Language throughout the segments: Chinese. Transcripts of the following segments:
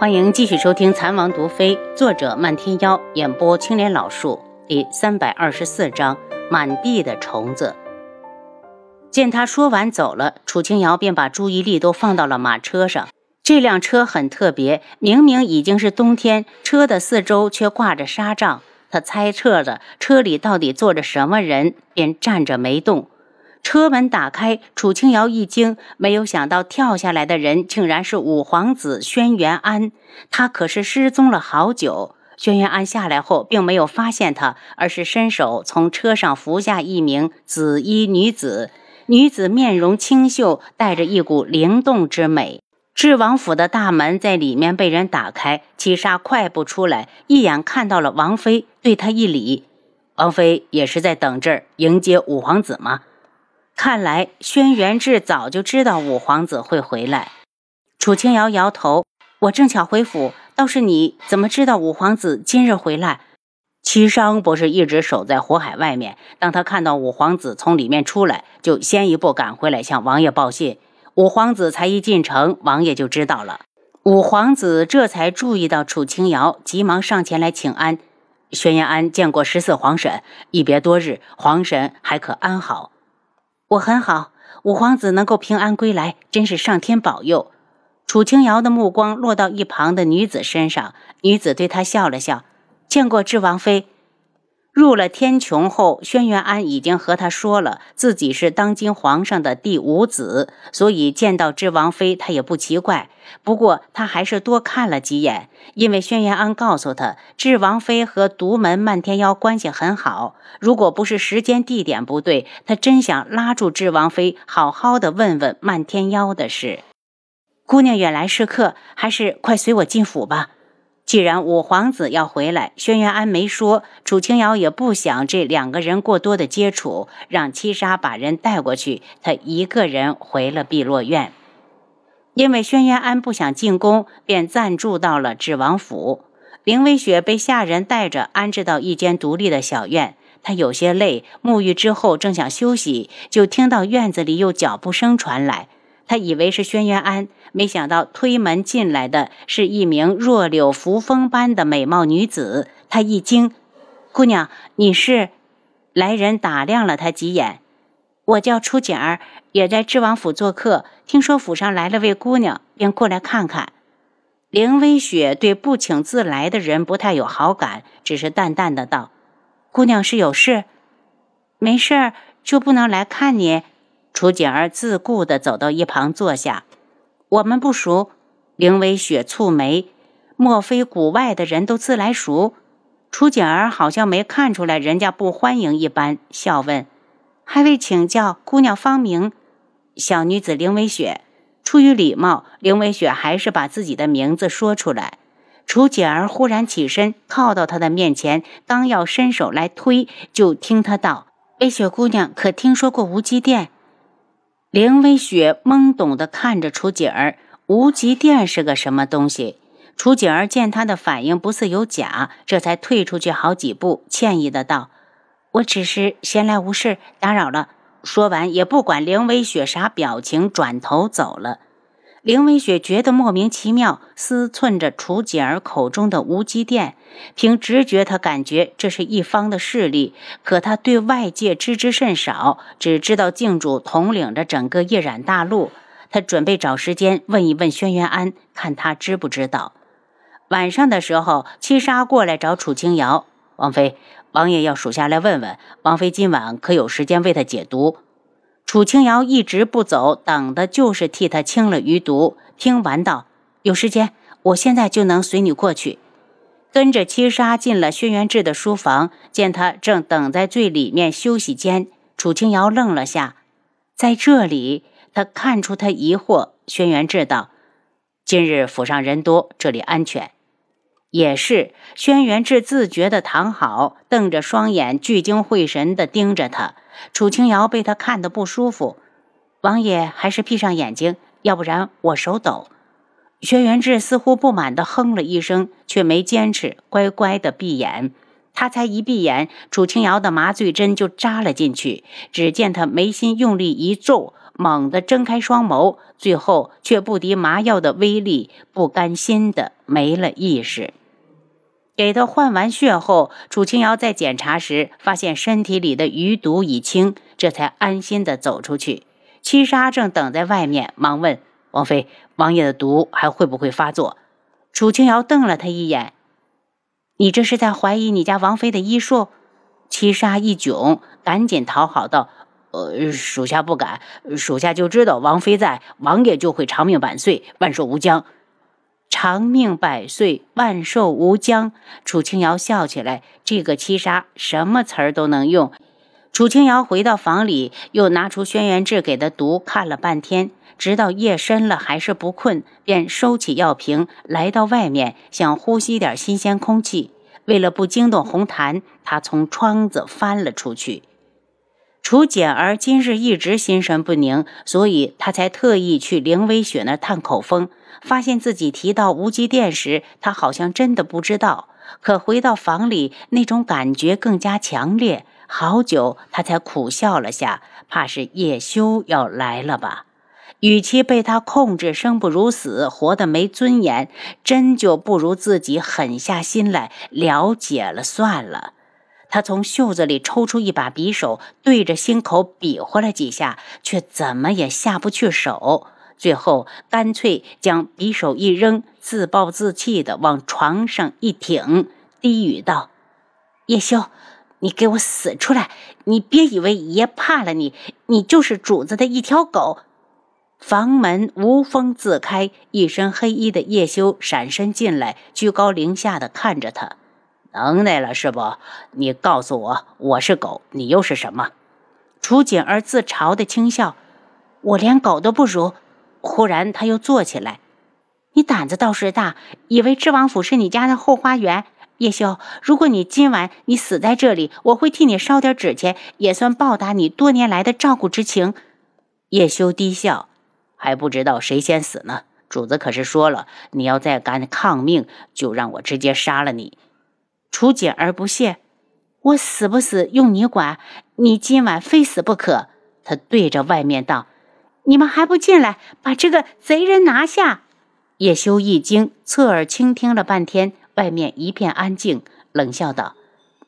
欢迎继续收听《残王毒妃》，作者漫天妖，演播青莲老树，第三百二十四章：满地的虫子。见他说完走了，楚清瑶便把注意力都放到了马车上。这辆车很特别，明明已经是冬天，车的四周却挂着纱帐。他猜测着车里到底坐着什么人，便站着没动。车门打开，楚清瑶一惊，没有想到跳下来的人竟然是五皇子轩辕安。他可是失踪了好久。轩辕安下来后，并没有发现他，而是伸手从车上扶下一名紫衣女子。女子面容清秀，带着一股灵动之美。智王府的大门在里面被人打开，七杀快步出来，一眼看到了王妃，对他一礼：“王妃也是在等这儿迎接五皇子吗？”看来轩辕志早就知道五皇子会回来。楚清瑶摇头：“我正巧回府，倒是你怎么知道五皇子今日回来？”七商不是一直守在火海外面，当他看到五皇子从里面出来，就先一步赶回来向王爷报信。五皇子才一进城，王爷就知道了。五皇子这才注意到楚清瑶，急忙上前来请安：“轩辕安见过十四皇婶，一别多日，皇婶还可安好？”我很好，五皇子能够平安归来，真是上天保佑。楚清瑶的目光落到一旁的女子身上，女子对她笑了笑：“见过智王妃。”入了天穹后，轩辕安已经和他说了自己是当今皇上的第五子，所以见到智王妃他也不奇怪。不过他还是多看了几眼，因为轩辕安告诉他，智王妃和独门漫天妖关系很好。如果不是时间地点不对，他真想拉住智王妃，好好的问问漫天妖的事。姑娘远来是客，还是快随我进府吧。既然五皇子要回来，轩辕安没说，楚清瑶也不想这两个人过多的接触，让七杀把人带过去，他一个人回了碧落院。因为轩辕安不想进宫，便暂住到了智王府。凌微雪被下人带着安置到一间独立的小院，她有些累，沐浴之后正想休息，就听到院子里有脚步声传来。他以为是轩辕安，没想到推门进来的是一名弱柳扶风般的美貌女子。他一惊：“姑娘，你是？”来人打量了他几眼：“我叫楚景儿，也在知王府做客。听说府上来了位姑娘，便过来看看。”凌微雪对不请自来的人不太有好感，只是淡淡的道：“姑娘是有事？没事儿就不能来看你？”楚景儿自顾地走到一旁坐下。我们不熟。凌微雪蹙眉，莫非谷外的人都自来熟？楚景儿好像没看出来人家不欢迎一般，笑问：“还未请教姑娘芳名？”小女子凌微雪。出于礼貌，凌微雪还是把自己的名字说出来。楚景儿忽然起身，靠到他的面前，刚要伸手来推，就听他道：“微雪姑娘可听说过无极殿？”凌微雪懵懂地看着楚景儿，无极殿是个什么东西？楚景儿见他的反应不似有假，这才退出去好几步，歉意的道：“我只是闲来无事，打扰了。”说完也不管凌微雪啥表情，转头走了。凌微雪觉得莫名其妙，思忖着楚景儿口中的无极殿。凭直觉，她感觉这是一方的势力，可她对外界知之甚少，只知道靖主统领着整个夜染大陆。她准备找时间问一问轩辕安，看他知不知道。晚上的时候，七杀过来找楚清瑶，王妃，王爷要属下来问问，王妃今晚可有时间为他解毒？楚清瑶一直不走，等的就是替他清了余毒。听完道：“有时间，我现在就能随你过去。”跟着七杀进了轩辕志的书房，见他正等在最里面休息间。楚清瑶愣了下，在这里，他看出他疑惑。轩辕志道：“今日府上人多，这里安全。”也是，轩辕志自觉地躺好，瞪着双眼，聚精会神地盯着他。楚清瑶被他看得不舒服，王爷还是闭上眼睛，要不然我手抖。轩辕志似乎不满地哼了一声，却没坚持，乖乖地闭眼。他才一闭眼，楚清瑶的麻醉针就扎了进去。只见他眉心用力一皱，猛地睁开双眸，最后却不敌麻药的威力，不甘心的没了意识。给他换完血后，楚清瑶在检查时发现身体里的余毒已清，这才安心的走出去。七杀正等在外面，忙问王妃：“王爷的毒还会不会发作？”楚清瑶瞪了他一眼：“你这是在怀疑你家王妃的医术？”七杀一窘，赶紧讨好道：“呃，属下不敢，属下就知道王妃在，王爷就会长命百岁，万寿无疆。长命百岁，万寿无疆。”楚清瑶笑起来，这个七杀什么词儿都能用。楚清瑶回到房里，又拿出轩辕志给的毒看了半天，直到夜深了还是不困，便收起药瓶，来到外面想呼吸点新鲜空气。为了不惊动红檀，他从窗子翻了出去。楚简儿今日一直心神不宁，所以他才特意去凌微雪那探口风。发现自己提到无极殿时，他好像真的不知道。可回到房里，那种感觉更加强烈。好久，他才苦笑了下，怕是叶修要来了吧？与其被他控制，生不如死，活得没尊严，真就不如自己狠下心来了解了算了。他从袖子里抽出一把匕首，对着心口比划了几下，却怎么也下不去手。最后，干脆将匕首一扔，自暴自弃地往床上一挺，低语道：“叶修，你给我死出来！你别以为爷怕了你，你就是主子的一条狗。”房门无风自开，一身黑衣的叶修闪身进来，居高临下的看着他，能耐了是不？你告诉我，我是狗，你又是什么？楚锦儿自嘲的轻笑，我连狗都不如。忽然他又坐起来，你胆子倒是大，以为知王府是你家的后花园？叶修，如果你今晚你死在这里，我会替你烧点纸钱，也算报答你多年来的照顾之情。叶修低笑。还不知道谁先死呢。主子可是说了，你要再敢抗命，就让我直接杀了你。楚简儿不屑：“我死不死用你管？你今晚非死不可。”他对着外面道：“你们还不进来，把这个贼人拿下！”叶修一惊，侧耳倾听了半天，外面一片安静，冷笑道：“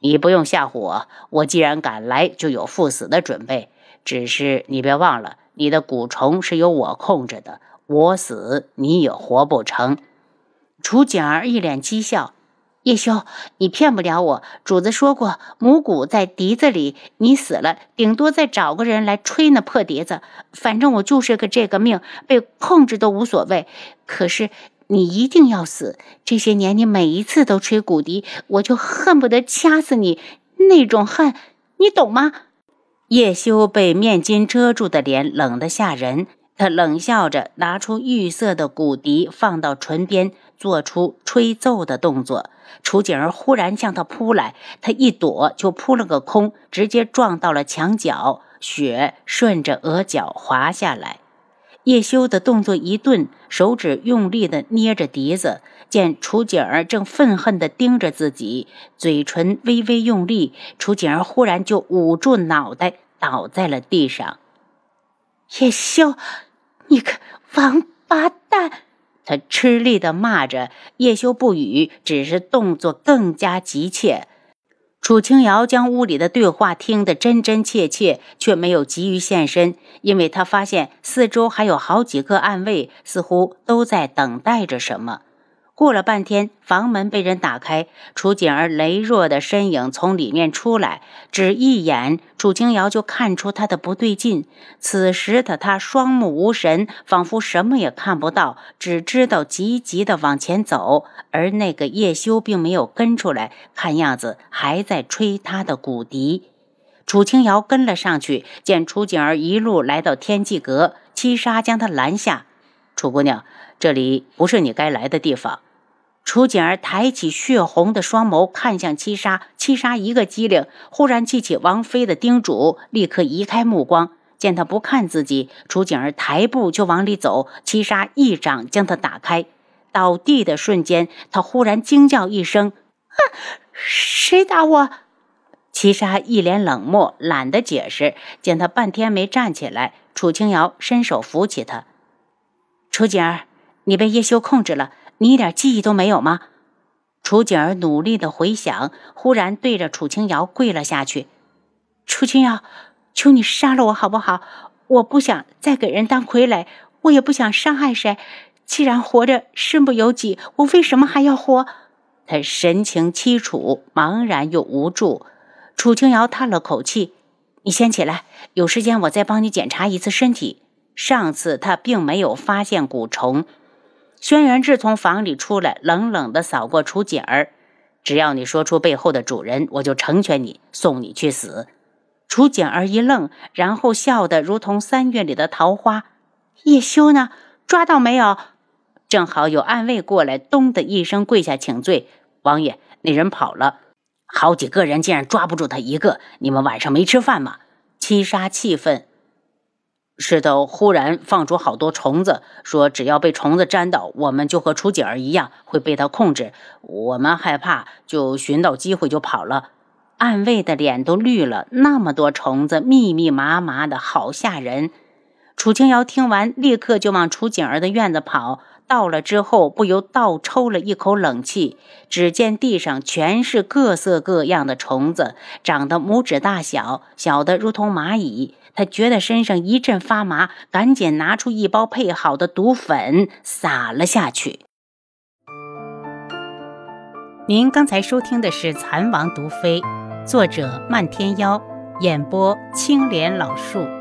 你不用吓唬我，我既然敢来，就有赴死的准备。只是你别忘了。”你的蛊虫是由我控制的，我死你也活不成。楚景儿一脸讥笑：“叶修，你骗不了我。主子说过，母蛊在笛子里，你死了，顶多再找个人来吹那破笛子。反正我就是个这个命，被控制都无所谓。可是你一定要死。这些年你每一次都吹骨笛，我就恨不得掐死你。那种恨，你懂吗？”叶修被面巾遮住的脸冷得吓人，他冷笑着拿出玉色的骨笛放到唇边，做出吹奏的动作。楚景儿忽然向他扑来，他一躲就扑了个空，直接撞到了墙角，血顺着额角滑下来。叶修的动作一顿，手指用力地捏着笛子，见楚景儿正愤恨地盯着自己，嘴唇微微用力，楚景儿忽然就捂住脑袋，倒在了地上。叶修，你个王八蛋！他吃力地骂着。叶修不语，只是动作更加急切。楚清瑶将屋里的对话听得真真切切，却没有急于现身，因为他发现四周还有好几个暗卫，似乎都在等待着什么。过了半天，房门被人打开，楚锦儿羸弱的身影从里面出来，只一眼，楚清瑶就看出他的不对劲。此时的他双目无神，仿佛什么也看不到，只知道急急地往前走。而那个叶修并没有跟出来，看样子还在吹他的骨笛。楚清瑶跟了上去，见楚锦儿一路来到天际阁，七杀将他拦下：“楚姑娘，这里不是你该来的地方。”楚锦儿抬起血红的双眸看向七杀，七杀一个机灵，忽然记起王妃的叮嘱，立刻移开目光。见他不看自己，楚景儿抬步就往里走，七杀一掌将他打开。倒地的瞬间，他忽然惊叫一声：“啊！谁打我？”七杀一脸冷漠，懒得解释。见他半天没站起来，楚清瑶伸手扶起他。楚景儿，你被叶修控制了，你一点记忆都没有吗？楚景儿努力的回想，忽然对着楚清瑶跪了下去。楚清瑶，求你杀了我好不好？我不想再给人当傀儡，我也不想伤害谁。既然活着身不由己，我为什么还要活？他神情凄楚，茫然又无助。楚清瑶叹了口气：“你先起来，有时间我再帮你检查一次身体。上次他并没有发现蛊虫。”轩辕志从房里出来，冷冷地扫过楚锦儿：“只要你说出背后的主人，我就成全你，送你去死。”楚锦儿一愣，然后笑得如同三月里的桃花：“叶修呢？抓到没有？”正好有暗卫过来，咚的一声跪下请罪：“王爷，那人跑了。”好几个人竟然抓不住他一个！你们晚上没吃饭吗？七杀气愤。石头忽然放出好多虫子，说只要被虫子粘到，我们就和楚景儿一样会被他控制。我们害怕，就寻到机会就跑了。暗卫的脸都绿了，那么多虫子，密密麻麻的，好吓人。楚清瑶听完，立刻就往楚景儿的院子跑。到了之后，不由倒抽了一口冷气。只见地上全是各色各样的虫子，长得拇指大小，小的如同蚂蚁。他觉得身上一阵发麻，赶紧拿出一包配好的毒粉撒了下去。您刚才收听的是《蚕王毒妃》，作者漫天妖，演播青莲老树。